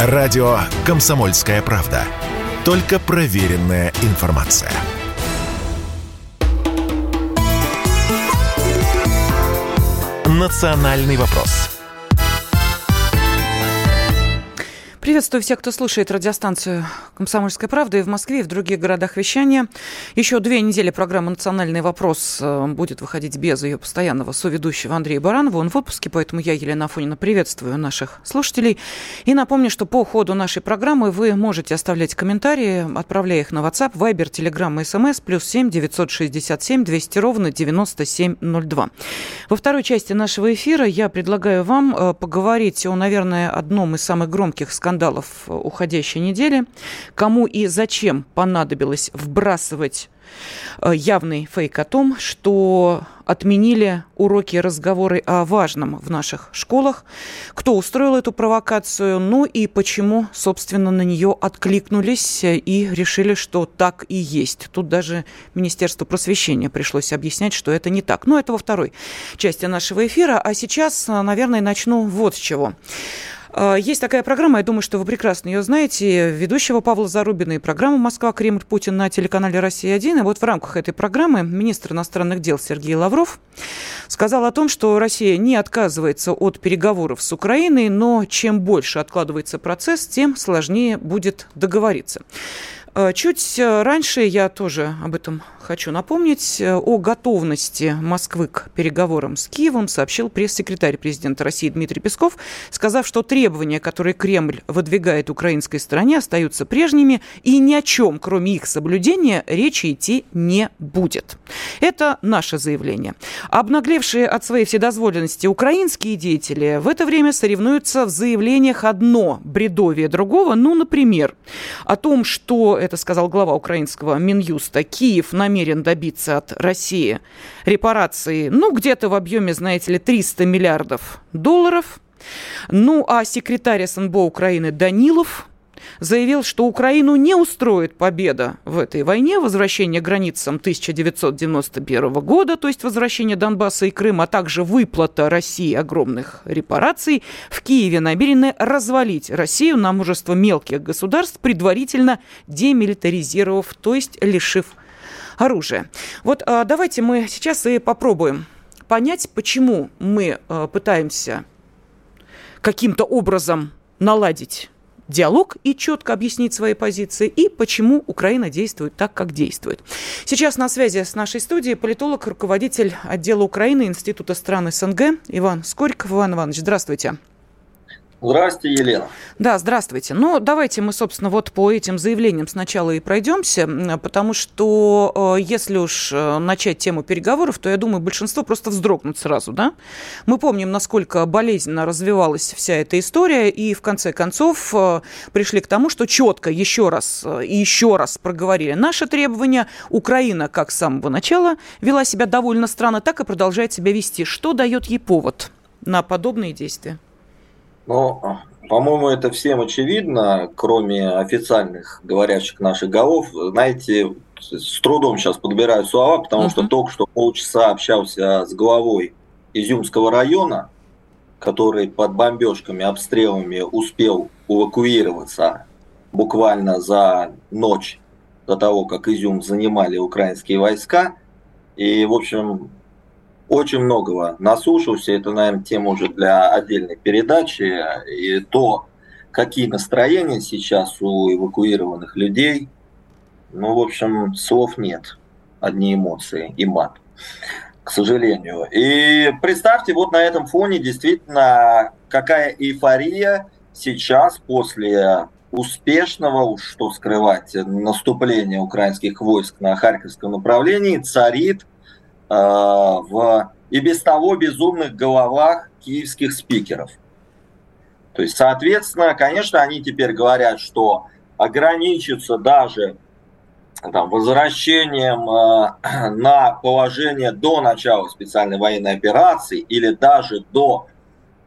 Радио «Комсомольская правда». Только проверенная информация. «Национальный вопрос» Приветствую всех, кто слушает радиостанцию «Комсомольская правда» и в Москве, и в других городах вещания. Еще две недели программа «Национальный вопрос» э, будет выходить без ее постоянного соведущего Андрея Баранова. Он в отпуске, поэтому я, Елена Афонина, приветствую наших слушателей. И напомню, что по ходу нашей программы вы можете оставлять комментарии, отправляя их на WhatsApp, Viber, Telegram и SMS, плюс 7 967 200 ровно 9702. Во второй части нашего эфира я предлагаю вам э, поговорить о, наверное, одном из самых громких скандалов скандалов уходящей недели. Кому и зачем понадобилось вбрасывать э, явный фейк о том, что отменили уроки разговоры о важном в наших школах, кто устроил эту провокацию, ну и почему, собственно, на нее откликнулись и решили, что так и есть. Тут даже Министерство просвещения пришлось объяснять, что это не так. Но это во второй части нашего эфира. А сейчас, наверное, начну вот с чего. А, есть такая программа, я думаю, что вы прекрасно ее знаете, ведущего Павла Зарубина и программа «Москва, Кремль, Путин» на телеканале «Россия-1». И вот в рамках этой программы министр иностранных дел Сергей Лавров сказал о том, что Россия не отказывается от переговоров с Украиной, но чем больше откладывается процесс, тем сложнее будет договориться. А, чуть раньше я тоже об этом хочу напомнить, э, о готовности Москвы к переговорам с Киевом сообщил пресс-секретарь президента России Дмитрий Песков, сказав, что требования, которые Кремль выдвигает украинской стороне, остаются прежними, и ни о чем, кроме их соблюдения, речи идти не будет. Это наше заявление. Обнаглевшие от своей вседозволенности украинские деятели в это время соревнуются в заявлениях одно бредовие другого. Ну, например, о том, что, это сказал глава украинского Минюста, Киев намерен добиться от России репарации, ну, где-то в объеме, знаете ли, 300 миллиардов долларов. Ну, а секретарь СНБО Украины Данилов заявил, что Украину не устроит победа в этой войне, возвращение границам 1991 года, то есть возвращение Донбасса и Крыма, а также выплата России огромных репараций. В Киеве намерены развалить Россию на множество мелких государств, предварительно демилитаризировав, то есть лишив оружия. Вот а, давайте мы сейчас и попробуем понять, почему мы а, пытаемся каким-то образом наладить диалог и четко объяснить свои позиции, и почему Украина действует так, как действует. Сейчас на связи с нашей студией политолог, руководитель отдела Украины Института стран СНГ Иван Скориков. Иван Иванович, здравствуйте. Здравствуйте, Елена. Да, здравствуйте. Ну, давайте мы, собственно, вот по этим заявлениям сначала и пройдемся, потому что э, если уж э, начать тему переговоров, то, я думаю, большинство просто вздрогнут сразу, да? Мы помним, насколько болезненно развивалась вся эта история, и в конце концов э, пришли к тому, что четко еще раз и еще раз проговорили наши требования. Украина, как с самого начала вела себя довольно странно, так и продолжает себя вести. Что дает ей повод на подобные действия? Ну, по-моему, это всем очевидно, кроме официальных говорящих наших голов. Знаете, с трудом сейчас подбираю слова, потому uh-huh. что только что полчаса общался с главой Изюмского района, который под бомбежками, обстрелами успел эвакуироваться буквально за ночь до того, как Изюм занимали украинские войска. И, в общем, очень многого наслушался. Это, наверное, тема уже для отдельной передачи. И то, какие настроения сейчас у эвакуированных людей, ну, в общем, слов нет. Одни эмоции и мат, к сожалению. И представьте, вот на этом фоне действительно какая эйфория сейчас после успешного, что скрывать, наступления украинских войск на Харьковском направлении царит – в и без того безумных головах киевских спикеров. То есть, соответственно, конечно, они теперь говорят, что ограничатся даже там, возвращением э, на положение до начала специальной военной операции или даже до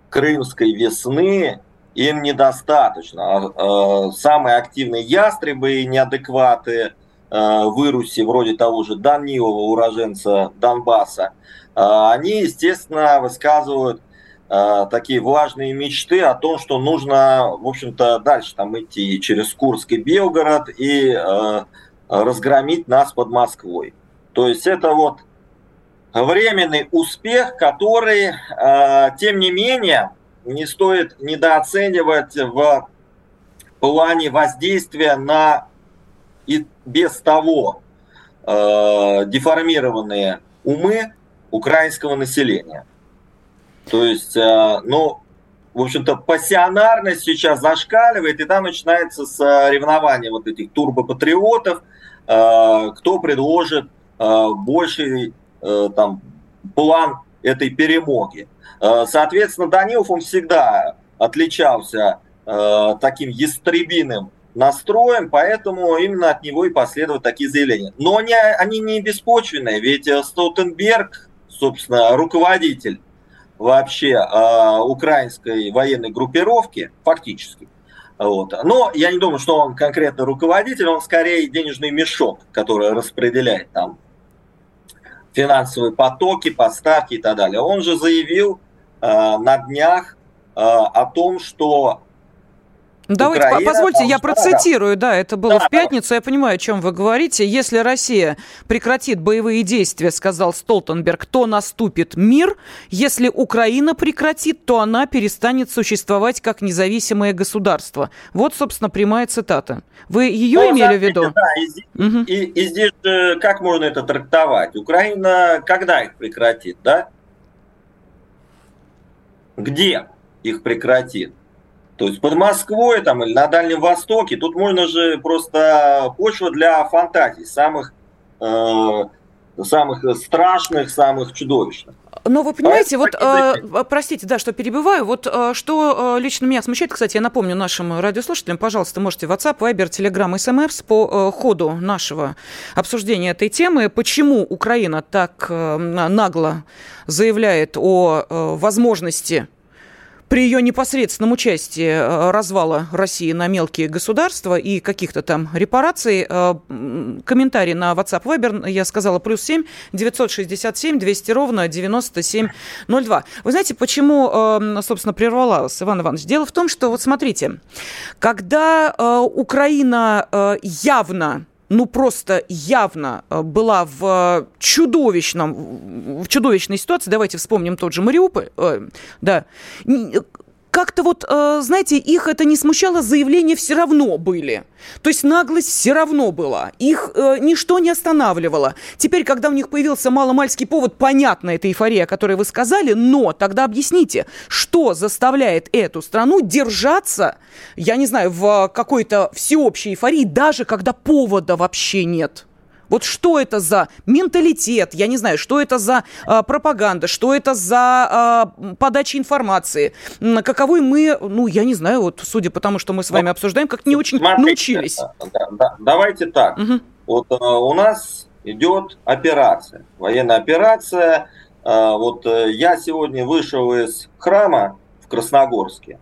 Крымской весны им недостаточно. Э, самые активные ястребы и неадекваты Э, выруси, вроде того же Данилова, уроженца Донбасса, э, они, естественно, высказывают э, такие влажные мечты о том, что нужно, в общем-то, дальше там идти через Курск и Белгород и э, разгромить нас под Москвой. То есть это вот временный успех, который, э, тем не менее, не стоит недооценивать в плане воздействия на и без того э, деформированные умы украинского населения. То есть, э, ну, в общем-то, пассионарность сейчас зашкаливает, и там начинается с ревнования вот этих турбопатриотов, э, кто предложит э, больший э, там, план этой перемоги. Э, соответственно, Данилов, он всегда отличался э, таким ястребиным настроем, поэтому именно от него и последуют такие заявления. Но они, они не беспочвенные, ведь э, Столтенберг, собственно, руководитель вообще э, украинской военной группировки, фактически. Вот. Но я не думаю, что он конкретно руководитель, он скорее денежный мешок, который распределяет там финансовые потоки, поставки и так далее. Он же заявил э, на днях э, о том, что Давайте, Украина, позвольте, я процитирую, да, это было да, в пятницу, я понимаю, о чем вы говорите. Если Россия прекратит боевые действия, сказал Столтенберг, то наступит мир. Если Украина прекратит, то она перестанет существовать как независимое государство. Вот, собственно, прямая цитата. Вы ее ну, имели в виду? Да, и, здесь, угу. и, и здесь же как можно это трактовать? Украина когда их прекратит, да? Где их прекратит? То есть под Москвой там, или на Дальнем Востоке, тут можно же просто почва для фантазий, самых, э, самых страшных, самых чудовищных. Но вы понимаете, вот, э, простите, да, что перебиваю, вот э, что э, лично меня смущает, кстати, я напомню нашим радиослушателям, пожалуйста, можете WhatsApp, Viber, Telegram, SMS по э, ходу нашего обсуждения этой темы, почему Украина так э, нагло заявляет о э, возможности при ее непосредственном участии э, развала России на мелкие государства и каких-то там репараций. Э, комментарий на WhatsApp Viber, я сказала, плюс 7 967 200 ровно 9702. Вы знаете, почему, э, собственно, прервалась Иван Иванович? Дело в том, что, вот смотрите, когда Украина явно ну просто явно э, была в чудовищном, в чудовищной ситуации. Давайте вспомним тот же Мариуполь. Э, да как-то вот, э, знаете, их это не смущало, заявления все равно были. То есть наглость все равно была. Их э, ничто не останавливало. Теперь, когда у них появился маломальский повод, понятно, это эйфория, о которой вы сказали, но тогда объясните, что заставляет эту страну держаться, я не знаю, в какой-то всеобщей эйфории, даже когда повода вообще нет. Вот что это за менталитет, я не знаю, что это за э, пропаганда, что это за э, подача информации, каковой мы, ну, я не знаю, вот судя по тому, что мы с вами ну, обсуждаем, как не очень смотрите, научились. Да, да, давайте так. Угу. Вот э, у нас идет операция, военная операция. Э, вот э, я сегодня вышел из храма в Красногорске.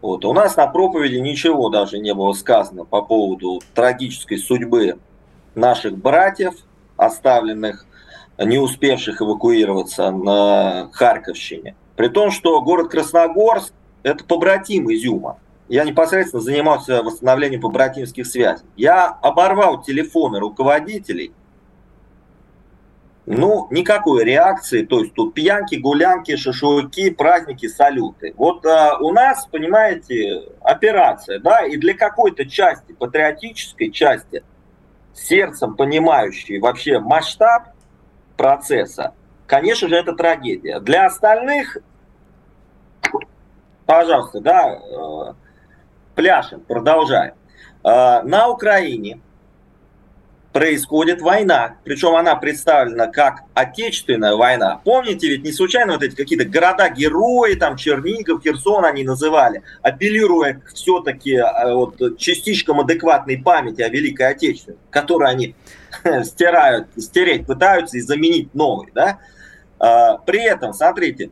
Вот. У нас на проповеди ничего даже не было сказано по поводу трагической судьбы наших братьев, оставленных, не успевших эвакуироваться на Харьковщине. При том, что город Красногорск – это побратим Изюма. Я непосредственно занимался восстановлением побратимских связей. Я оборвал телефоны руководителей, ну, никакой реакции, то есть тут пьянки, гулянки, шашлыки, праздники, салюты. Вот а, у нас, понимаете, операция, да, и для какой-то части, патриотической части, сердцем понимающий вообще масштаб процесса, конечно же, это трагедия. Для остальных, пожалуйста, да, э, пляшем, продолжаем. Э, на Украине происходит война. Причем она представлена как отечественная война. Помните, ведь не случайно вот эти какие-то города-герои, там Чернигов, Херсон они называли, апеллируя все-таки э, вот, частичкам адекватной памяти о Великой Отечественной, которую они стирают, стереть пытаются и заменить новой. Да? А, при этом, смотрите,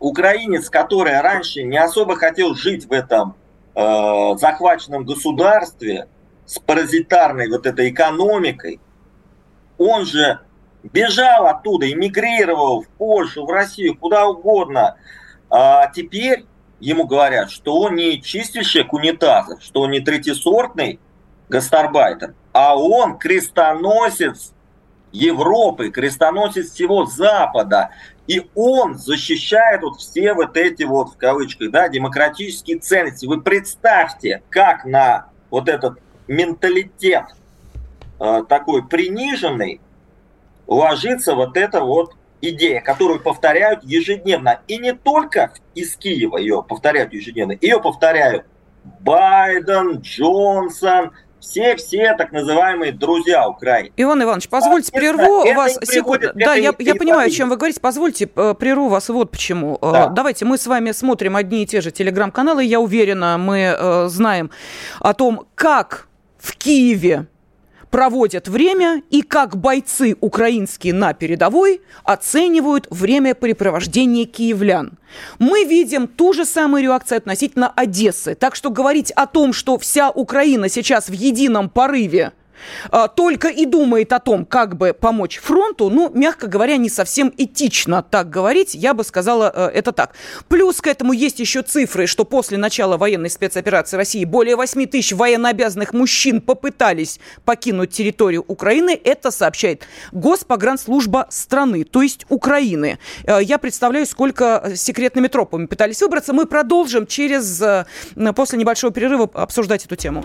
украинец, который раньше не особо хотел жить в этом э, захваченном государстве, с паразитарной вот этой экономикой, он же бежал оттуда, эмигрировал в Польшу, в Россию, куда угодно, А теперь ему говорят, что он не чистильщик унитазов, что он не третисортный гастарбайтер, а он крестоносец Европы, крестоносец всего Запада. И он защищает вот все вот эти вот, в кавычках, да, демократические ценности. Вы представьте, как на вот этот менталитет э, такой приниженный ложится вот эта вот идея, которую повторяют ежедневно. И не только из Киева ее повторяют ежедневно, ее повторяют Байден, Джонсон, все-все так называемые друзья Украины. Иван Иванович, позвольте, прерву вас секунду. Да, я, я понимаю, о чем вы говорите. Позвольте, э, прерву вас вот почему. Э, да. Давайте, мы с вами смотрим одни и те же телеграм-каналы. Я уверена, мы знаем о том, как в Киеве проводят время и как бойцы украинские на передовой оценивают времяпрепровождение киевлян. Мы видим ту же самую реакцию относительно Одессы. Так что говорить о том, что вся Украина сейчас в едином порыве только и думает о том, как бы помочь фронту, ну, мягко говоря, не совсем этично так говорить, я бы сказала э, это так. Плюс к этому есть еще цифры, что после начала военной спецоперации России более 8 тысяч военнообязанных мужчин попытались покинуть территорию Украины. Это сообщает Госпогранслужба страны, то есть Украины. Э, я представляю, сколько секретными тропами пытались выбраться. Мы продолжим через, э, после небольшого перерыва обсуждать эту тему.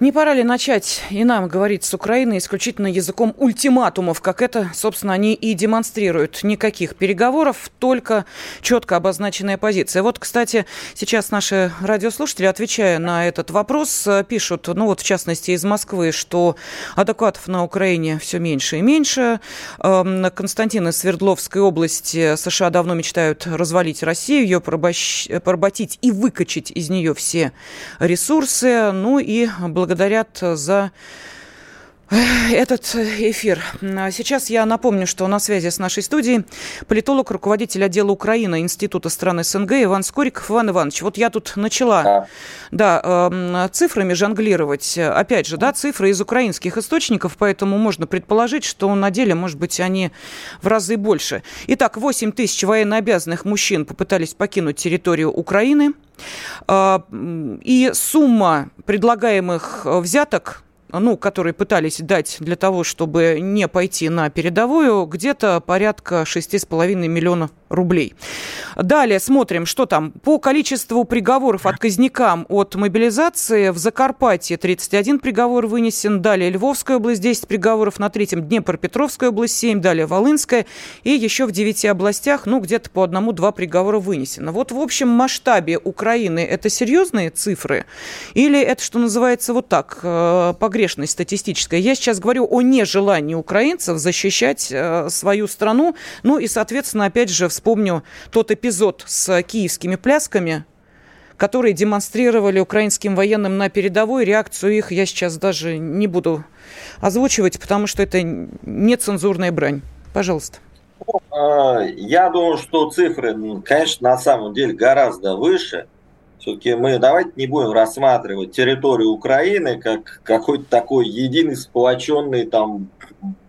Не пора ли начать и нам говорить с Украиной исключительно языком ультиматумов, как это, собственно, они и демонстрируют? Никаких переговоров, только четко обозначенная позиция. Вот, кстати, сейчас наши радиослушатели, отвечая на этот вопрос, пишут, ну вот в частности из Москвы, что адекватов на Украине все меньше и меньше. Эм, Константин из Свердловской области США давно мечтают развалить Россию, ее поработить и выкачать из нее все ресурсы. Ну и благодаря благодарят за этот эфир. Сейчас я напомню, что на связи с нашей студией политолог, руководитель отдела Украины Института стран СНГ Иван Скориков. Иван Иванович, вот я тут начала да. Да, э, цифрами жонглировать. Опять же, да, цифры из украинских источников, поэтому можно предположить, что на деле, может быть, они в разы больше. Итак, 8 тысяч военнообязанных мужчин попытались покинуть территорию Украины. Э, и сумма предлагаемых взяток ну, которые пытались дать для того, чтобы не пойти на передовую, где-то порядка 6,5 миллионов рублей. Далее смотрим, что там. По количеству приговоров отказникам от мобилизации в Закарпатье 31 приговор вынесен, далее Львовская область 10 приговоров, на третьем Днепропетровская область 7, далее Волынская, и еще в 9 областях, ну, где-то по одному-два приговора вынесено. Вот в общем масштабе Украины это серьезные цифры? Или это, что называется, вот так, э, погрешность статистическая? Я сейчас говорю о нежелании украинцев защищать э, свою страну, ну и, соответственно, опять же, в вспомню тот эпизод с киевскими плясками, которые демонстрировали украинским военным на передовой. Реакцию их я сейчас даже не буду озвучивать, потому что это нецензурная брань. Пожалуйста. А, я думаю, что цифры, конечно, на самом деле гораздо выше. Все-таки мы давайте не будем рассматривать территорию Украины как какой-то такой единый сплоченный там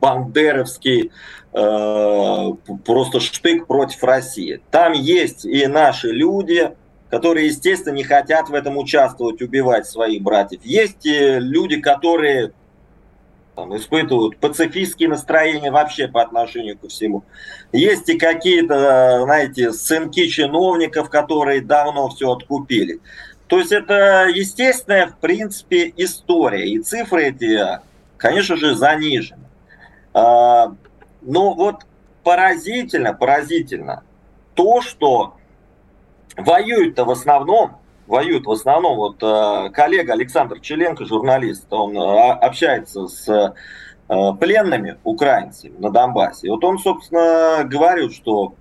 бандеровский э, просто штык против России. Там есть и наши люди, которые, естественно, не хотят в этом участвовать, убивать своих братьев. Есть и люди, которые там, испытывают пацифистские настроения вообще по отношению ко всему. Есть и какие-то, знаете, сынки чиновников, которые давно все откупили. То есть это естественная, в принципе, история. И цифры эти, конечно же, занижены. А, но вот поразительно, поразительно то, что воюют-то в основном, воюют в основном, вот э, коллега Александр Челенко, журналист, он э, общается с э, пленными украинцами на Донбассе. Вот он, собственно, говорит, что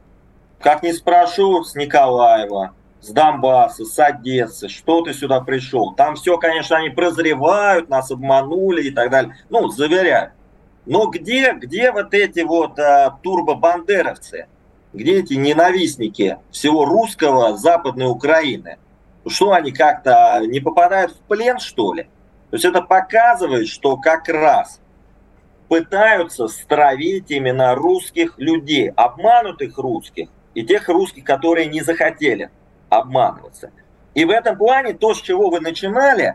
как не спрошу с Николаева, с Донбасса, с Одессы, что ты сюда пришел. Там все, конечно, они прозревают, нас обманули и так далее. Ну, заверяют. Но где, где вот эти вот а, турбобандеровцы? Где эти ненавистники всего русского Западной Украины? Что они как-то не попадают в плен, что ли? То есть это показывает, что как раз пытаются стравить именно русских людей, обманутых русских и тех русских, которые не захотели обманываться. И в этом плане то, с чего вы начинали,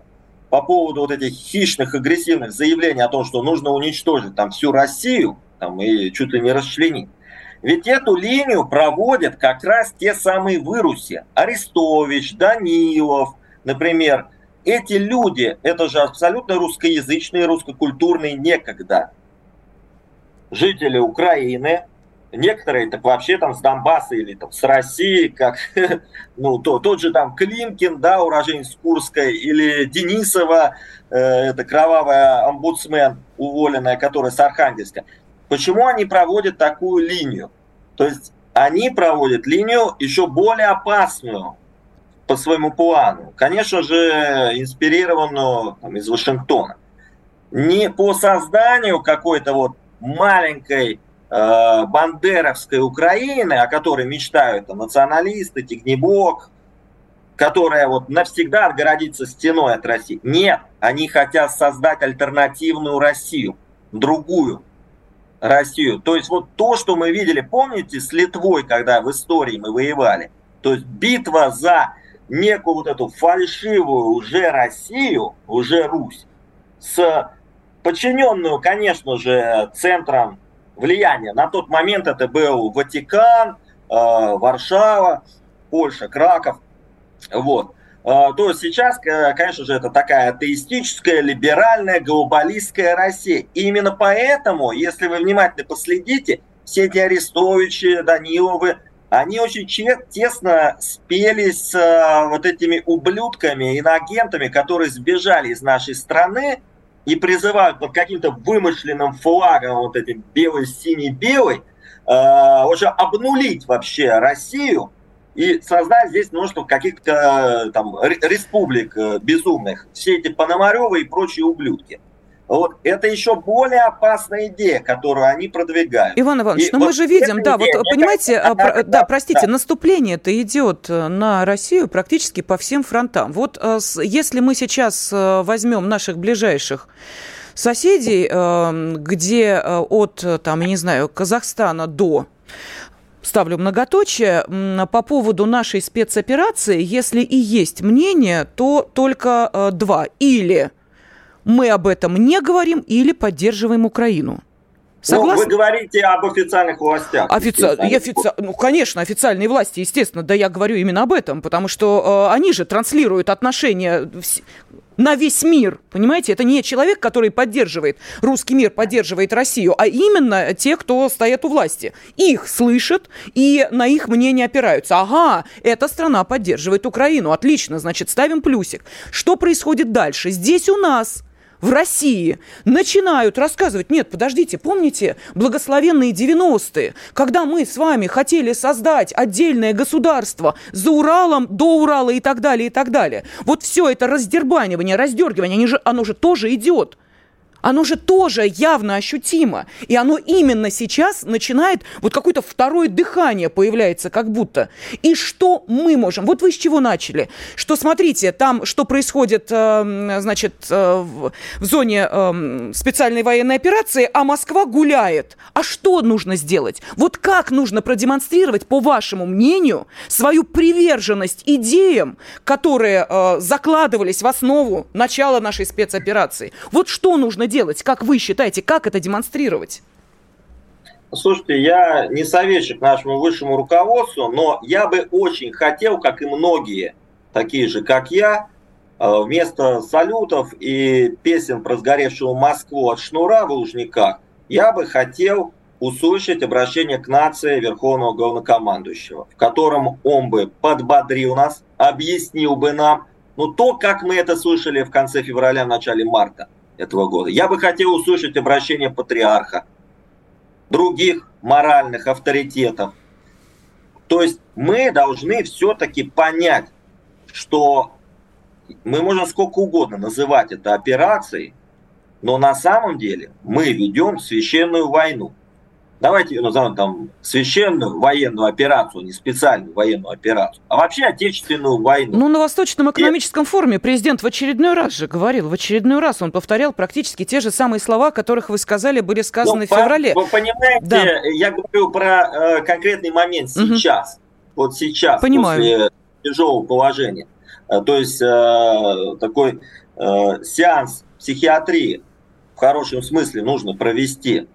по поводу вот этих хищных, агрессивных заявлений о том, что нужно уничтожить там всю Россию, там, и чуть ли не расчленить, ведь эту линию проводят как раз те самые выруси. Арестович, Данилов, например. Эти люди, это же абсолютно русскоязычные, русскокультурные некогда жители Украины, некоторые так вообще там с Донбасса или там с России, как ну, то, тот же там Климкин, да, уроженец Курской, или Денисова, э, это кровавая омбудсмен уволенная, которая с Архангельска. Почему они проводят такую линию? То есть они проводят линию еще более опасную по своему плану. Конечно же, инспирированную там, из Вашингтона. Не по созданию какой-то вот маленькой э, бандеровской Украины, о которой мечтают там, националисты, Тигнебок, которая вот навсегда отгородится стеной от России. Нет, они хотят создать альтернативную Россию, другую Россию. То есть вот то, что мы видели, помните, с Литвой, когда в истории мы воевали, то есть битва за некую вот эту фальшивую уже Россию, уже Русь, с подчиненную, конечно же, центром влияния. На тот момент это был Ватикан, э, Варшава, Польша, Краков. Вот. Э, то сейчас, конечно же, это такая атеистическая, либеральная, глобалистская Россия. И именно поэтому, если вы внимательно последите, все эти Арестовичи, Даниловы, они очень тесно спелись с э, вот этими ублюдками, иноагентами, которые сбежали из нашей страны, и призывают под каким-то вымышленным флагом, вот этим белый-синий-белый, э, уже обнулить вообще Россию и создать здесь множество каких-то там республик э, безумных. Все эти Пономаревы и прочие ублюдки. Вот это еще более опасная идея, которую они продвигают. Иван Иванович, и ну вот мы же видим, да, идея, вот понимаете, кажется, про, да, да, простите, да. наступление-то идет э, на Россию практически по всем фронтам. Вот э, если мы сейчас э, возьмем наших ближайших соседей, где от, там, я не знаю, Казахстана до ставлю многоточие, по поводу нашей спецоперации, если и есть мнение, то только два. Или мы об этом не говорим или поддерживаем Украину. Согласны? Вы говорите об официальных властях. Офици... Офици... Ну, конечно, официальные власти, естественно. Да я говорю именно об этом, потому что э, они же транслируют отношения на весь мир. Понимаете, это не человек, который поддерживает, русский мир поддерживает Россию, а именно те, кто стоят у власти. Их слышат и на их мнение опираются. Ага, эта страна поддерживает Украину. Отлично, значит, ставим плюсик. Что происходит дальше? Здесь у нас в России начинают рассказывать, нет, подождите, помните благословенные 90-е, когда мы с вами хотели создать отдельное государство за Уралом, до Урала и так далее, и так далее. Вот все это раздербанивание, раздергивание, они же, оно же тоже идет оно же тоже явно ощутимо. И оно именно сейчас начинает, вот какое-то второе дыхание появляется как будто. И что мы можем? Вот вы с чего начали? Что, смотрите, там, что происходит, э, значит, э, в, зоне э, специальной военной операции, а Москва гуляет. А что нужно сделать? Вот как нужно продемонстрировать, по вашему мнению, свою приверженность идеям, которые э, закладывались в основу начала нашей спецоперации? Вот что нужно делать? Делать? Как вы считаете, как это демонстрировать? Слушайте, я не советчик нашему высшему руководству, но я бы очень хотел, как и многие, такие же, как я, э, вместо салютов и песен про сгоревшую Москву от шнура в Лужниках, я бы хотел услышать обращение к нации Верховного Главнокомандующего, в котором он бы подбодрил нас, объяснил бы нам, ну то, как мы это слышали в конце февраля, в начале марта, этого года. Я бы хотел услышать обращение патриарха, других моральных авторитетов, То есть мы должны все-таки понять, что мы можем сколько угодно называть это операцией, но на самом деле мы ведем священную войну. Давайте ее назовем там священную военную операцию, не специальную военную операцию, а вообще отечественную войну. Ну, на Восточном экономическом И... форуме президент в очередной раз же говорил, в очередной раз он повторял практически те же самые слова, которых вы сказали, были сказаны ну, в феврале. Вы понимаете, да. я говорю про э, конкретный момент сейчас. Угу. Вот сейчас, Понимаю. после тяжелого положения. Э, то есть э, такой э, сеанс психиатрии в хорошем смысле нужно провести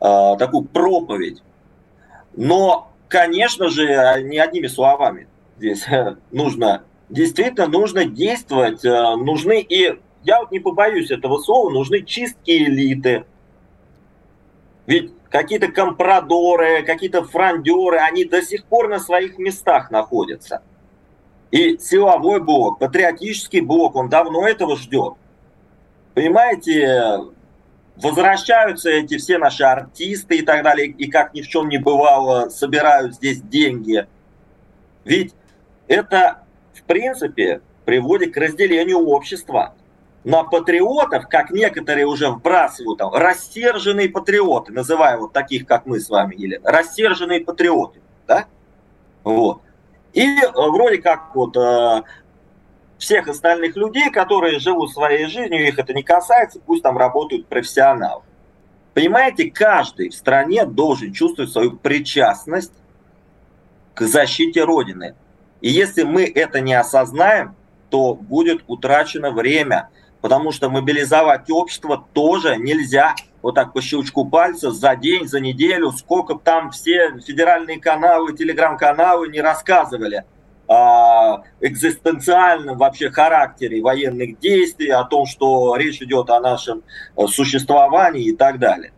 э, такую проповедь. Но, конечно же, не одними словами здесь нужно, действительно нужно действовать, э, нужны и, я вот не побоюсь этого слова, нужны чистки элиты. Ведь какие-то компрадоры, какие-то франдеры, они до сих пор на своих местах находятся. И силовой блок, патриотический блок, он давно этого ждет. Понимаете, возвращаются эти все наши артисты и так далее, и как ни в чем не бывало, собирают здесь деньги. Ведь это, в принципе, приводит к разделению общества на патриотов, как некоторые уже вбрасывают, там, рассерженные патриоты, называя вот таких, как мы с вами, Елена, рассерженные патриоты, да? Вот. И э, вроде как вот э, всех остальных людей, которые живут своей жизнью, их это не касается, пусть там работают профессионалы. Понимаете, каждый в стране должен чувствовать свою причастность к защите Родины. И если мы это не осознаем, то будет утрачено время, потому что мобилизовать общество тоже нельзя вот так по щелчку пальца за день, за неделю, сколько там все федеральные каналы, телеграм-каналы не рассказывали – экзистенциальном вообще характере военных действий, о том, что речь идет о нашем э, существовании и так далее.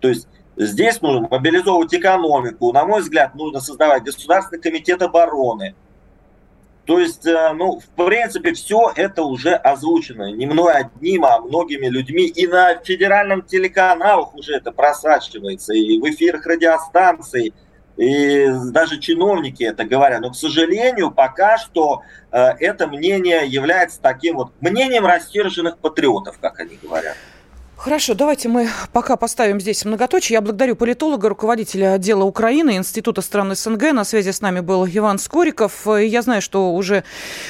То есть здесь нужно мобилизовывать экономику. На мой взгляд, нужно создавать Государственный комитет обороны. То есть, э, ну, в принципе, все это уже озвучено не мной одним, а многими людьми. И на федеральном телеканалах уже это просачивается, и в эфирах радиостанций, и даже чиновники это говорят. Но, к сожалению, пока что э, это мнение является таким вот мнением рассерженных патриотов, как они говорят. Хорошо, давайте мы пока поставим здесь многоточие. Я благодарю политолога, руководителя отдела Украины, Института стран СНГ. На связи с нами был Иван Скориков. Я знаю, что уже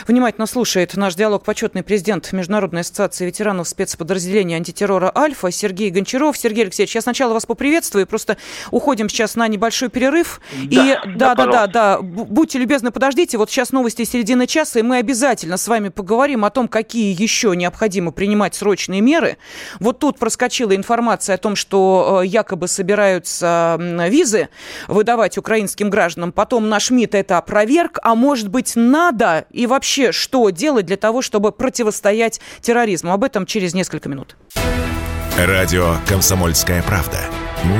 внимательно слушает наш диалог почетный президент Международной ассоциации ветеранов спецподразделения антитеррора «Альфа» Сергей Гончаров. Сергей Алексеевич, я сначала вас поприветствую. Просто уходим сейчас на небольшой перерыв. Да, и да, да, да, да, будьте любезны, подождите. Вот сейчас новости середины часа, и мы обязательно с вами поговорим о том, какие еще необходимо принимать срочные меры. Вот тут проскочила информация о том, что э, якобы собираются визы выдавать украинским гражданам. Потом наш МИД это опроверг. А может быть, надо? И вообще, что делать для того, чтобы противостоять терроризму? Об этом через несколько минут. Радио «Комсомольская правда».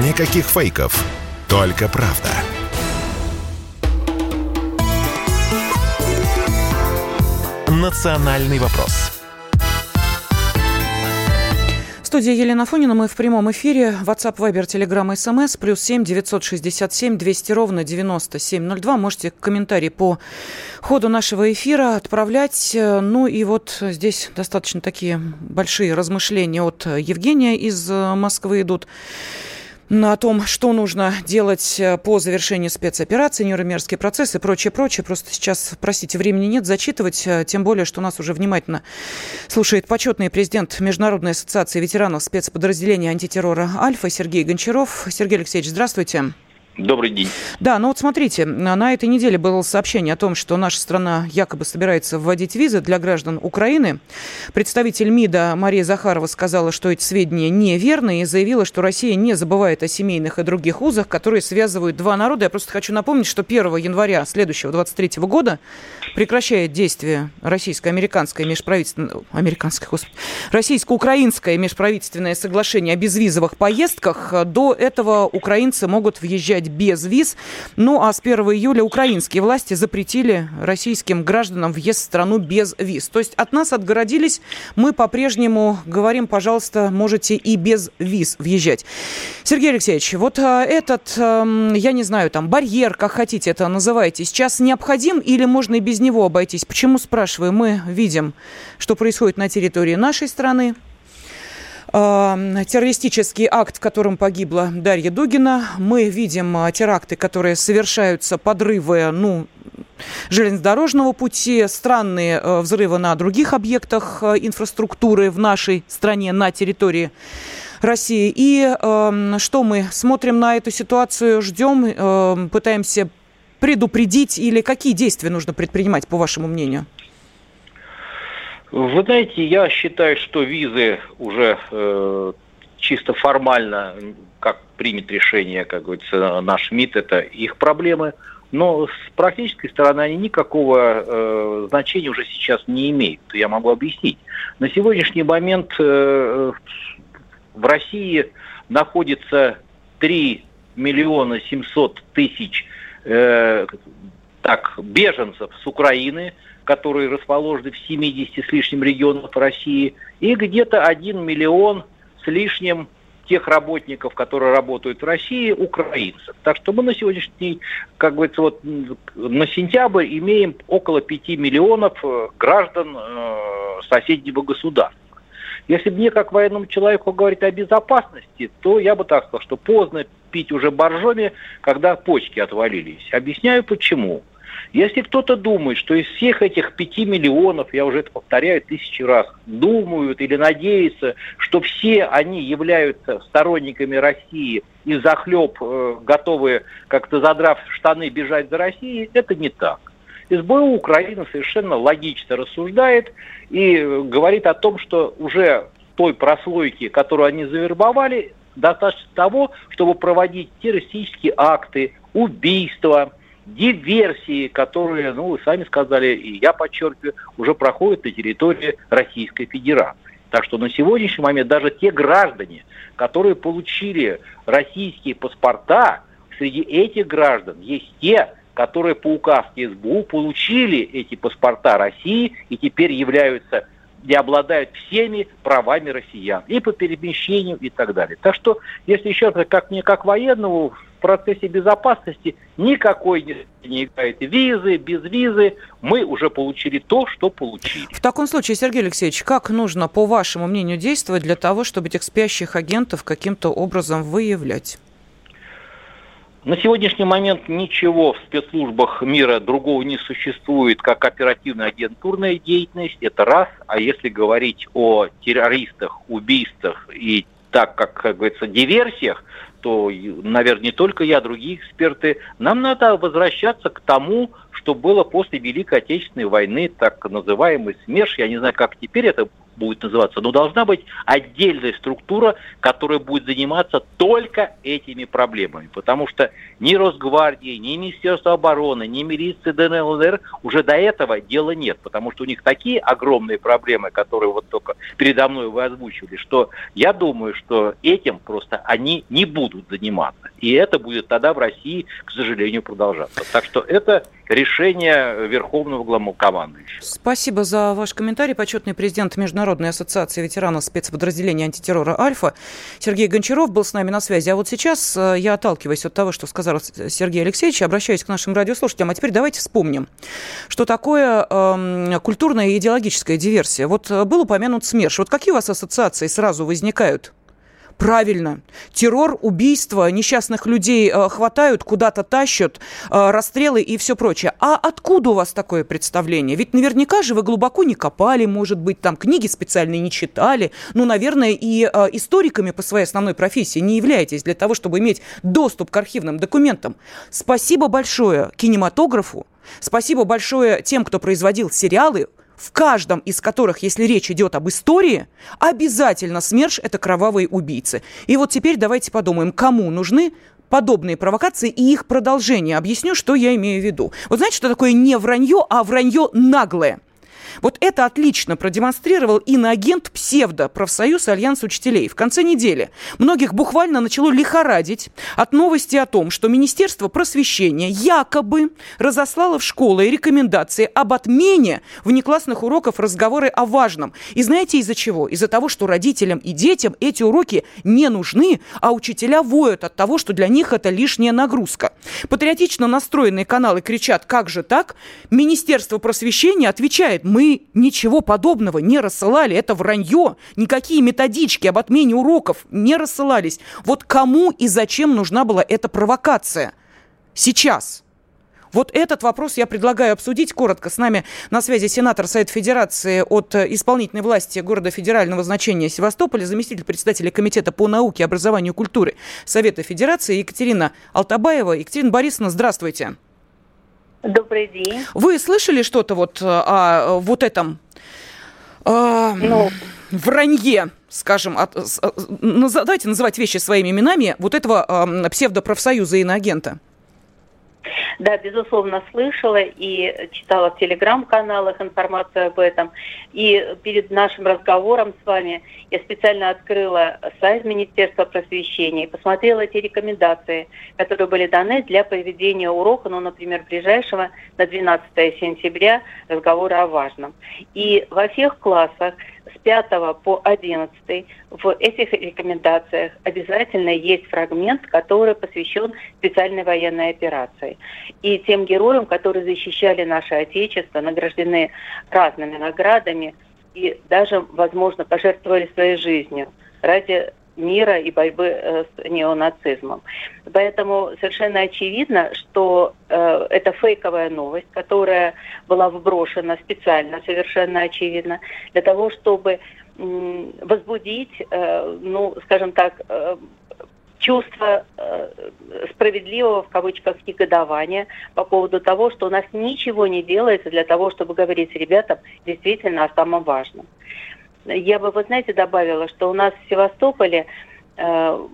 Никаких фейков, только правда. «Национальный вопрос» студии Елена Фонина. Мы в прямом эфире. WhatsApp, Viber, Telegram, SMS. Плюс 7 967 200 ровно 9702. Можете комментарии по ходу нашего эфира отправлять. Ну и вот здесь достаточно такие большие размышления от Евгения из Москвы идут о том, что нужно делать э, по завершению спецоперации, нейромерзкий процесс и прочее, прочее. Просто сейчас, простите, времени нет зачитывать, э, тем более, что нас уже внимательно слушает почетный президент Международной ассоциации ветеранов спецподразделения антитеррора «Альфа» Сергей Гончаров. Сергей Алексеевич, здравствуйте. Добрый день. Да, ну вот смотрите, на этой неделе было сообщение о том, что наша страна якобы собирается вводить визы для граждан Украины. Представитель МИДа Мария Захарова сказала, что эти сведения неверны и заявила, что Россия не забывает о семейных и других узах, которые связывают два народа. Я просто хочу напомнить, что 1 января следующего 23 года прекращает действие российско-американское межправительственное... Американское, господи. Российско-украинское межправительственное соглашение о безвизовых поездках. До этого украинцы могут въезжать въезжать без виз. Ну а с 1 июля украинские власти запретили российским гражданам въезд в страну без виз. То есть от нас отгородились. Мы по-прежнему говорим, пожалуйста, можете и без виз въезжать. Сергей Алексеевич, вот а, этот, а, я не знаю, там барьер, как хотите это называйте, сейчас необходим или можно и без него обойтись? Почему, спрашиваю, мы видим, что происходит на территории нашей страны, террористический акт, в котором погибла Дарья Дугина. Мы видим а, теракты, которые совершаются, подрывы, ну, железнодорожного пути, странные э, взрывы на других объектах э, инфраструктуры в нашей стране, на территории России. И э, что мы смотрим на эту ситуацию, ждем, э, пытаемся предупредить или какие действия нужно предпринимать, по вашему мнению? Вы знаете, я считаю, что визы уже э, чисто формально, как примет решение, как говорится, наш МИД, это их проблемы. Но с практической стороны они никакого э, значения уже сейчас не имеют. Я могу объяснить. На сегодняшний момент э, в России находится 3 миллиона 700 тысяч э, так, беженцев с Украины – которые расположены в 70 с лишним регионах России, и где-то 1 миллион с лишним тех работников, которые работают в России, украинцев. Так что мы на сегодняшний день, как говорится, вот на сентябрь имеем около 5 миллионов э, граждан э, соседнего государства. Если мне, как военному человеку, говорить о безопасности, то я бы так сказал, что поздно пить уже боржоми, когда почки отвалились. Объясняю почему. Если кто-то думает, что из всех этих пяти миллионов, я уже это повторяю тысячи раз, думают или надеются, что все они являются сторонниками России и захлеб э, готовы, как-то задрав штаны, бежать за Россией, это не так. СБУ Украина совершенно логично рассуждает и говорит о том, что уже той прослойки, которую они завербовали, достаточно того, чтобы проводить террористические акты, убийства, диверсии, которые, ну, вы сами сказали, и я подчеркиваю, уже проходят на территории Российской Федерации. Так что на сегодняшний момент даже те граждане, которые получили российские паспорта, среди этих граждан есть те, которые по указке СБУ получили эти паспорта России и теперь являются не обладают всеми правами россиян и по перемещению и так далее. Так что, если еще раз, как мне как военному, в процессе безопасности никакой не, не играет визы, без визы. Мы уже получили то, что получили. В таком случае, Сергей Алексеевич, как нужно, по вашему мнению, действовать для того, чтобы этих спящих агентов каким-то образом выявлять? На сегодняшний момент ничего в спецслужбах мира другого не существует, как оперативная агентурная деятельность. Это раз. А если говорить о террористах, убийствах и так, как, как говорится, диверсиях, то, наверное, не только я, другие эксперты, нам надо возвращаться к тому, что было после Великой Отечественной войны, так называемый СМЕРШ, я не знаю, как теперь это будет называться, но должна быть отдельная структура, которая будет заниматься только этими проблемами. Потому что ни Росгвардии, ни Министерство обороны, ни милиции ДНР уже до этого дела нет. Потому что у них такие огромные проблемы, которые вот только передо мной вы озвучивали, что я думаю, что этим просто они не будут заниматься. И это будет тогда в России, к сожалению, продолжаться. Так что это решение Верховного главнокомандующего. Спасибо за ваш комментарий. Почетный президент Международной ассоциации ветеранов спецподразделения антитеррора «Альфа» Сергей Гончаров был с нами на связи. А вот сейчас э, я отталкиваюсь от того, что сказал Сергей Алексеевич, обращаюсь к нашим радиослушателям. А теперь давайте вспомним, что такое э, культурная и идеологическая диверсия. Вот э, был упомянут СМЕРШ. Вот какие у вас ассоциации сразу возникают? Правильно. Террор, убийства, несчастных людей э, хватают, куда-то тащат, э, расстрелы и все прочее. А откуда у вас такое представление? Ведь наверняка же вы глубоко не копали, может быть, там книги специальные не читали. Ну, наверное, и э, историками по своей основной профессии не являетесь для того, чтобы иметь доступ к архивным документам. Спасибо большое кинематографу, спасибо большое тем, кто производил сериалы, в каждом из которых, если речь идет об истории, обязательно СМЕРШ – это кровавые убийцы. И вот теперь давайте подумаем, кому нужны подобные провокации и их продолжение. Объясню, что я имею в виду. Вот знаете, что такое не вранье, а вранье наглое? Вот это отлично продемонстрировал иноагент псевдо профсоюз Альянс учителей. В конце недели многих буквально начало лихорадить от новости о том, что Министерство просвещения якобы разослало в школы рекомендации об отмене внеклассных уроков разговоры о важном. И знаете из-за чего? Из-за того, что родителям и детям эти уроки не нужны, а учителя воют от того, что для них это лишняя нагрузка. Патриотично настроенные каналы кричат «Как же так?». Министерство просвещения отвечает «Мы ничего подобного не рассылали, это вранье, никакие методички об отмене уроков не рассылались». Вот кому и зачем нужна была эта провокация? Сейчас. Вот этот вопрос я предлагаю обсудить коротко. С нами на связи сенатор Совета Федерации от э, исполнительной власти города федерального значения Севастополя, заместитель председателя Комитета по науке, образованию и культуре Совета Федерации Екатерина Алтабаева. Екатерина Борисовна, здравствуйте. Добрый день. Вы слышали что-то вот э, о вот этом э, ну, вранье, скажем, от, давайте называть вещи своими именами, вот этого э, псевдопрофсоюза иноагента? Да, безусловно, слышала и читала в телеграм-каналах информацию об этом. И перед нашим разговором с вами я специально открыла сайт Министерства просвещения и посмотрела те рекомендации, которые были даны для проведения урока, ну, например, ближайшего на 12 сентября разговора о важном. И во всех классах с 5 по 11 в этих рекомендациях обязательно есть фрагмент, который посвящен специальной военной операции. И тем героям, которые защищали наше Отечество, награждены разными наградами и даже, возможно, пожертвовали своей жизнью ради мира и борьбы э, с неонацизмом. Поэтому совершенно очевидно, что э, это фейковая новость, которая была вброшена специально, совершенно очевидно, для того, чтобы возбудить, э, ну, скажем так, э, чувство э, справедливого, в кавычках, негодования по поводу того, что у нас ничего не делается для того, чтобы говорить ребятам действительно о самом важном. Я бы, вы знаете, добавила, что у нас в Севастополе э,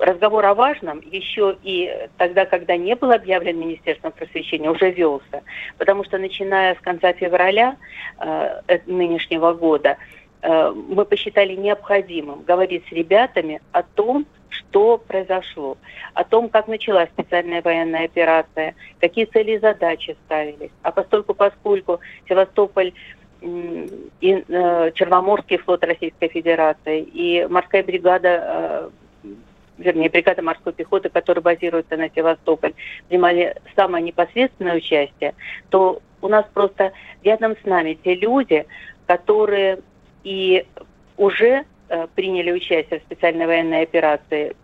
разговор о важном еще и тогда, когда не был объявлен Министерством просвещения, уже велся. Потому что начиная с конца февраля э, нынешнего года э, мы посчитали необходимым говорить с ребятами о том, что произошло, о том, как началась специальная военная операция, какие цели и задачи ставились. А постольку, поскольку Севастополь и э, Черноморский флот Российской Федерации, и морская бригада, э, вернее, бригада морской пехоты, которая базируется на Севастополь, принимали самое непосредственное участие, то у нас просто рядом с нами те люди, которые и уже приняли участие в специальной военной операции,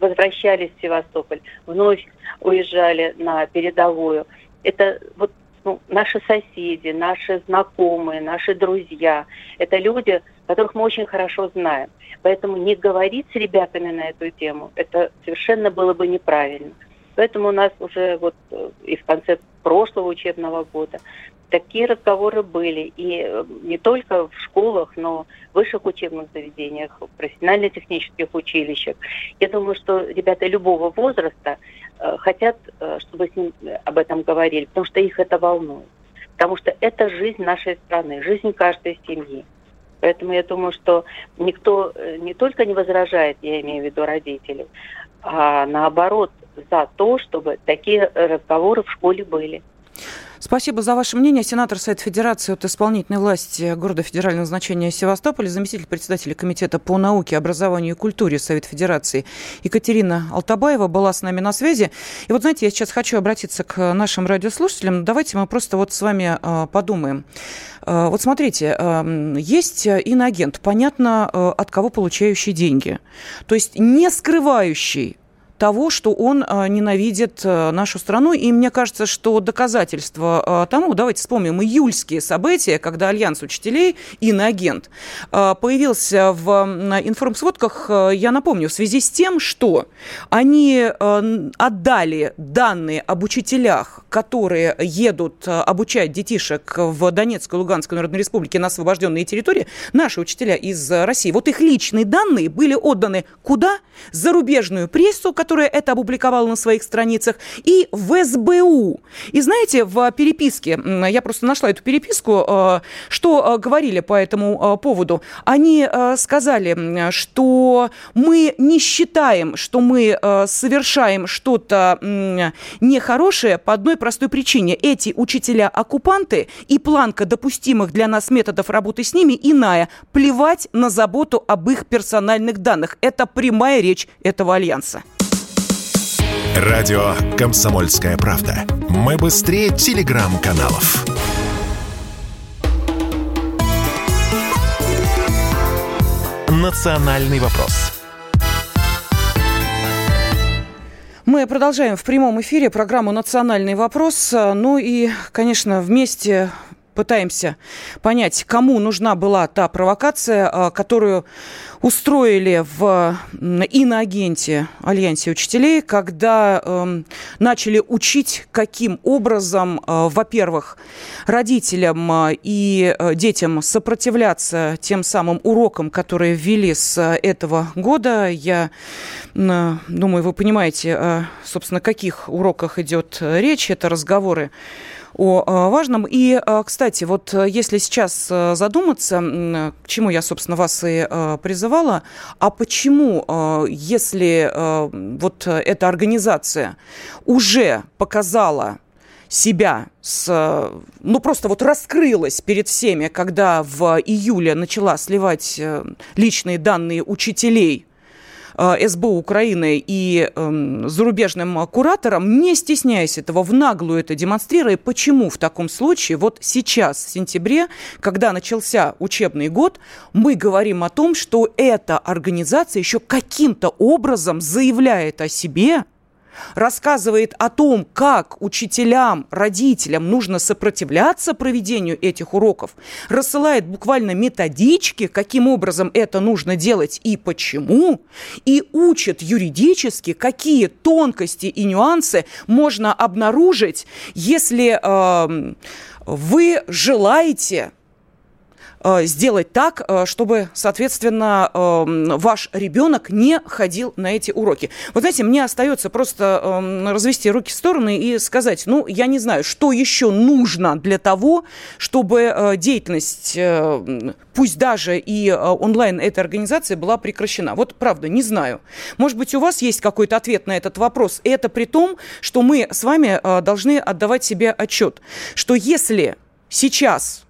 возвращались в Севастополь, вновь уезжали на передовую. Это вот ну, наши соседи, наши знакомые, наши друзья. Это люди, которых мы очень хорошо знаем. Поэтому не говорить с ребятами на эту тему, это совершенно было бы неправильно. Поэтому у нас уже вот э, и в конце прошлого учебного года такие разговоры были. И э, не только в школах, но в высших учебных заведениях, в профессионально-технических училищах. Я думаю, что ребята любого возраста Э, хотят, э, чтобы с ним об этом говорили, потому что их это волнует. Потому что это жизнь нашей страны, жизнь каждой семьи. Поэтому я думаю, что никто э, не только не возражает, я имею в виду родителей, а наоборот за то, чтобы такие разговоры в школе были. Спасибо за ваше мнение. Сенатор Совет Федерации от исполнительной власти города федерального значения Севастополя, заместитель председателя Комитета по науке, образованию и культуре Совет Федерации Екатерина Алтабаева была с нами на связи. И вот, знаете, я сейчас хочу обратиться к нашим радиослушателям. Давайте мы просто вот с вами э, подумаем. Э, вот смотрите, э, есть иноагент, понятно, э, от кого получающий деньги. То есть не скрывающий того, что он а, ненавидит а, нашу страну. И мне кажется, что доказательство а, тому, давайте вспомним июльские события, когда Альянс учителей, иноагент, появился в информсводках, я напомню, в связи с тем, что они отдали данные об учителях, которые едут обучать детишек в Донецкой и Луганской Народной Республике на освобожденные территории, наши учителя из России, вот их личные данные были отданы куда? Зарубежную прессу, которая это опубликовала на своих страницах, и в СБУ. И знаете, в переписке, я просто нашла эту переписку, э, что э, говорили по этому э, поводу. Они сказали, что мы не считаем, что мы совершаем что-то нехорошее по одной простой причине. Эти учителя-оккупанты и планка допустимых для нас методов работы с ними иная. Плевать на заботу об их персональных данных. Это прямая речь этого альянса. Радио «Комсомольская правда». Мы быстрее телеграм-каналов. «Национальный вопрос». Мы продолжаем в прямом эфире программу «Национальный вопрос». Ну и, конечно, вместе пытаемся понять, кому нужна была та провокация, а, которую устроили в иноагенте Альянсе учителей, когда э, начали учить, каким образом, э, во-первых, родителям э, и э, детям сопротивляться тем самым урокам, которые ввели с этого года. Я э, думаю, вы понимаете, э, собственно, о каких уроках идет речь. Это разговоры о э, важном. И, э, кстати, вот э, если сейчас задуматься, к чему я, собственно, вас и призывала, а почему, если вот эта организация уже показала себя с, ну просто вот раскрылась перед всеми, когда в июле начала сливать личные данные учителей СБУ Украины и эм, зарубежным кураторам, не стесняясь этого, в наглую это демонстрируя. Почему в таком случае вот сейчас, в сентябре, когда начался учебный год, мы говорим о том, что эта организация еще каким-то образом заявляет о себе – рассказывает о том, как учителям, родителям нужно сопротивляться проведению этих уроков, рассылает буквально методички, каким образом это нужно делать и почему, и учит юридически, какие тонкости и нюансы можно обнаружить, если э, вы желаете сделать так, э, чтобы, соответственно, эм, ваш ребенок не ходил на эти уроки. Вот знаете, мне остается просто эм, развести руки в стороны и сказать, ну, я не знаю, что еще нужно для того, чтобы э, деятельность, пусть даже и онлайн этой организации была прекращена. Вот правда, не знаю. Может быть, у вас есть какой-то ответ на этот вопрос. Это при том, что мы с вами должны отдавать себе отчет, что если сейчас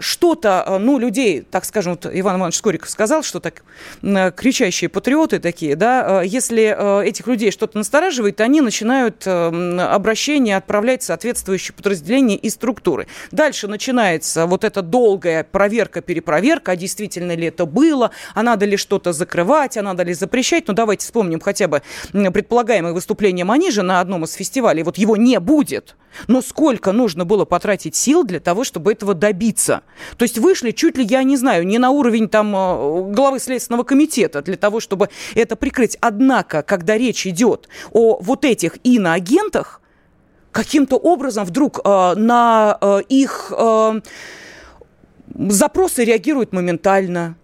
что-то, а, ну, людей, так скажем, вот Иван Иванович Скориков сказал, что так кричащие патриоты такие, да, а, если этих людей что-то настораживает, они начинают обращение отправлять в соответствующие подразделения и структуры. Дальше начинается вот эта долгая проверка-перепроверка, а действительно ли это было, а надо ли что-то закрывать, а надо ли запрещать. Ну, давайте вспомним хотя бы предполагаемое выступление Манижа на одном из фестивалей. Вот его не будет. Но сколько нужно было потратить сил для того, чтобы этого добиться? То есть вышли чуть ли, я не знаю, не на уровень там э, главы Следственного комитета для того, чтобы это прикрыть. Однако, когда речь идет о вот этих иноагентах, каким-то образом вдруг э, на э, их э, запросы реагируют моментально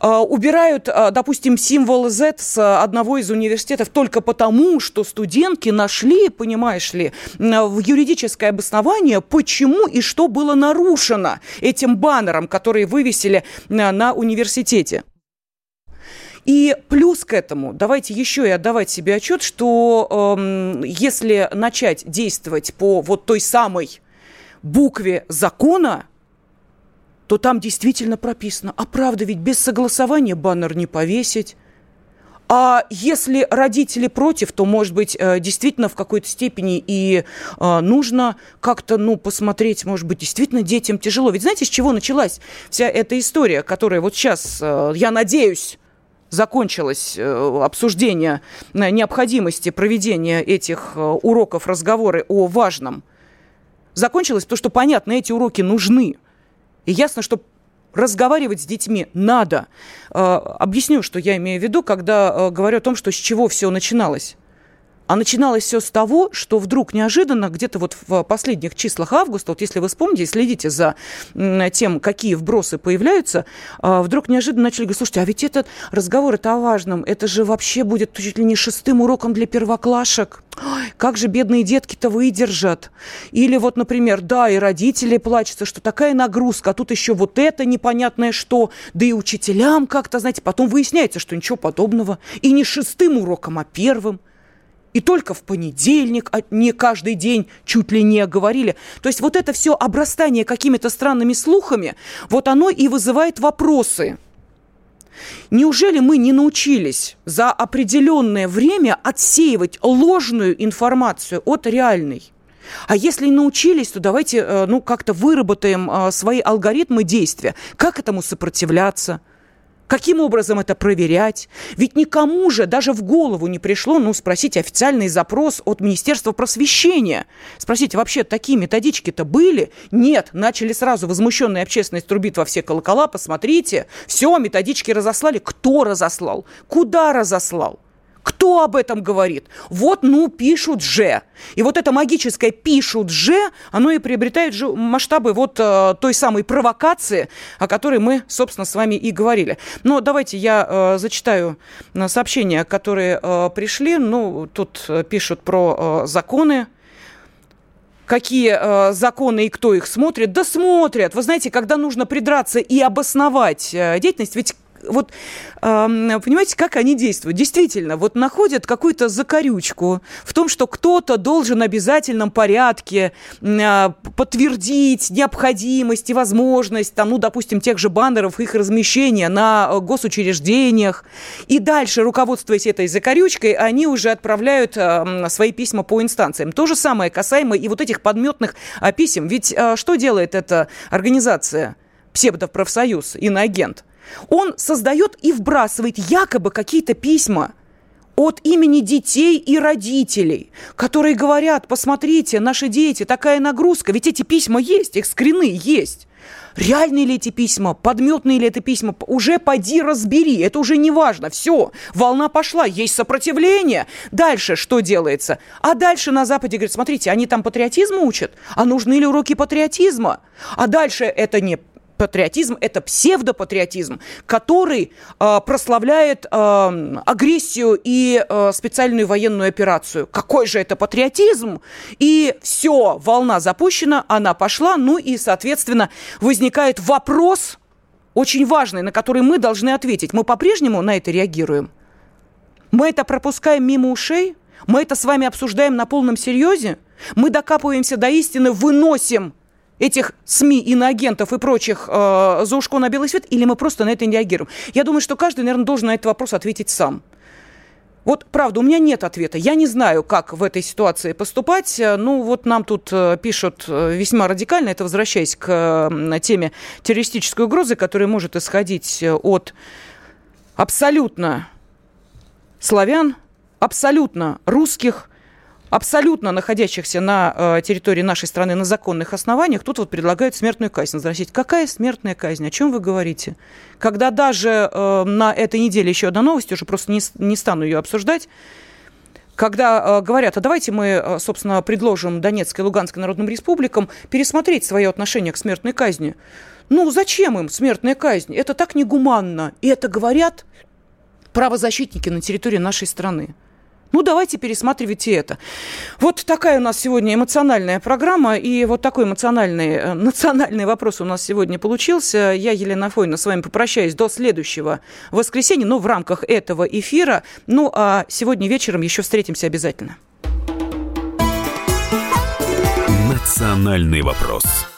убирают, а, допустим, символ Z с одного из университетов только потому, что студентки нашли, понимаешь ли, в юридическое обоснование, почему и что было нарушено этим баннером, который вывесили на университете. И плюс к этому, давайте еще и отдавать себе отчет, что э, если начать действовать по вот той самой букве закона, то там действительно прописано. А правда, ведь без согласования баннер не повесить. А если родители против, то, может быть, э, действительно в какой-то степени и э, нужно как-то, ну, посмотреть, может быть, действительно детям тяжело. Ведь знаете, с чего началась вся эта история, которая вот сейчас, э, я надеюсь, закончилось обсуждение необходимости проведения этих уроков, разговоры о важном. Закончилось то, что, понятно, эти уроки нужны – и ясно, что разговаривать с детьми надо. Э, объясню, что я имею в виду, когда э, говорю о том, что с чего все начиналось. А начиналось все с того, что вдруг неожиданно, где-то вот в последних числах августа, вот если вы вспомните, следите за тем, какие вбросы появляются, а, вдруг неожиданно начали говорить, слушайте, а ведь этот разговор, это о важном, это же вообще будет чуть ли не шестым уроком для первоклашек. Как же бедные детки-то выдержат? Или вот, например, да, и родители плачутся, что такая нагрузка, а тут еще вот это непонятное что, да и учителям как-то, знаете, потом выясняется, что ничего подобного. И не шестым уроком, а первым и только в понедельник, а не каждый день чуть ли не говорили. То есть вот это все обрастание какими-то странными слухами, вот оно и вызывает вопросы. Неужели мы не научились за определенное время отсеивать ложную информацию от реальной? А если научились, то давайте э, ну, как-то выработаем э, свои алгоритмы действия. Как этому сопротивляться? Каким образом это проверять? Ведь никому же даже в голову не пришло, ну, спросить официальный запрос от Министерства просвещения. Спросите, вообще такие методички-то были? Нет, начали сразу возмущенная общественность трубит во все колокола, посмотрите, все, методички разослали. Кто разослал? Куда разослал? Кто об этом говорит? Вот, ну, пишут же. И вот это магическое «пишут же», оно и приобретает же масштабы вот э, той самой провокации, о которой мы, собственно, с вами и говорили. Но давайте я э, зачитаю э, сообщения, которые э, пришли. Ну, тут э, пишут про э, законы, какие э, законы и кто их смотрит. Да смотрят. Вы знаете, когда нужно придраться и обосновать э, деятельность, ведь вот понимаете, как они действуют? Действительно, вот находят какую-то закорючку в том, что кто-то должен в обязательном порядке а, подтвердить необходимость и возможность, там, ну, допустим, тех же баннеров, их размещения на госучреждениях. И дальше, руководствуясь этой закорючкой, они уже отправляют свои письма по инстанциям. То же самое касаемо и вот этих подметных а, писем. Ведь а, что делает эта организация? псевдопрофсоюз, иноагент – он создает и вбрасывает якобы какие-то письма от имени детей и родителей, которые говорят, посмотрите, наши дети, такая нагрузка, ведь эти письма есть, их скрины есть. Реальные ли эти письма, подметные ли это письма, уже поди разбери, это уже не важно, все, волна пошла, есть сопротивление. Дальше что делается? А дальше на Западе говорят, смотрите, они там патриотизм учат, а нужны ли уроки патриотизма? А дальше это не патриотизм – это псевдопатриотизм, который э, прославляет э, агрессию и э, специальную военную операцию. Какой же это патриотизм? И все, волна запущена, она пошла, ну и, соответственно, возникает вопрос очень важный, на который мы должны ответить. Мы по-прежнему на это реагируем? Мы это пропускаем мимо ушей? Мы это с вами обсуждаем на полном серьезе? Мы докапываемся до истины, выносим этих СМИ, иноагентов и прочих э, за ушко на белый свет, или мы просто на это не реагируем? Я думаю, что каждый, наверное, должен на этот вопрос ответить сам. Вот, правда, у меня нет ответа. Я не знаю, как в этой ситуации поступать. Ну, вот нам тут э, пишут э, весьма радикально, это возвращаясь к теме террористической угрозы, которая может исходить от абсолютно славян, абсолютно русских, абсолютно находящихся на э, территории нашей страны на законных основаниях, тут вот предлагают смертную казнь возвратить. Какая смертная казнь? О чем вы говорите? Когда даже э, на этой неделе еще одна новость, уже просто не, не стану ее обсуждать, когда э, говорят, а давайте мы, собственно, предложим Донецкой и Луганской народным республикам пересмотреть свое отношение к смертной казни. Ну, зачем им смертная казнь? Это так негуманно. И это говорят правозащитники на территории нашей страны. Ну, давайте пересматривать и это. Вот такая у нас сегодня эмоциональная программа, и вот такой эмоциональный, э, национальный вопрос у нас сегодня получился. Я, Елена Фойна, с вами попрощаюсь до следующего воскресенья, но в рамках этого эфира. Ну, а сегодня вечером еще встретимся обязательно. Национальный вопрос.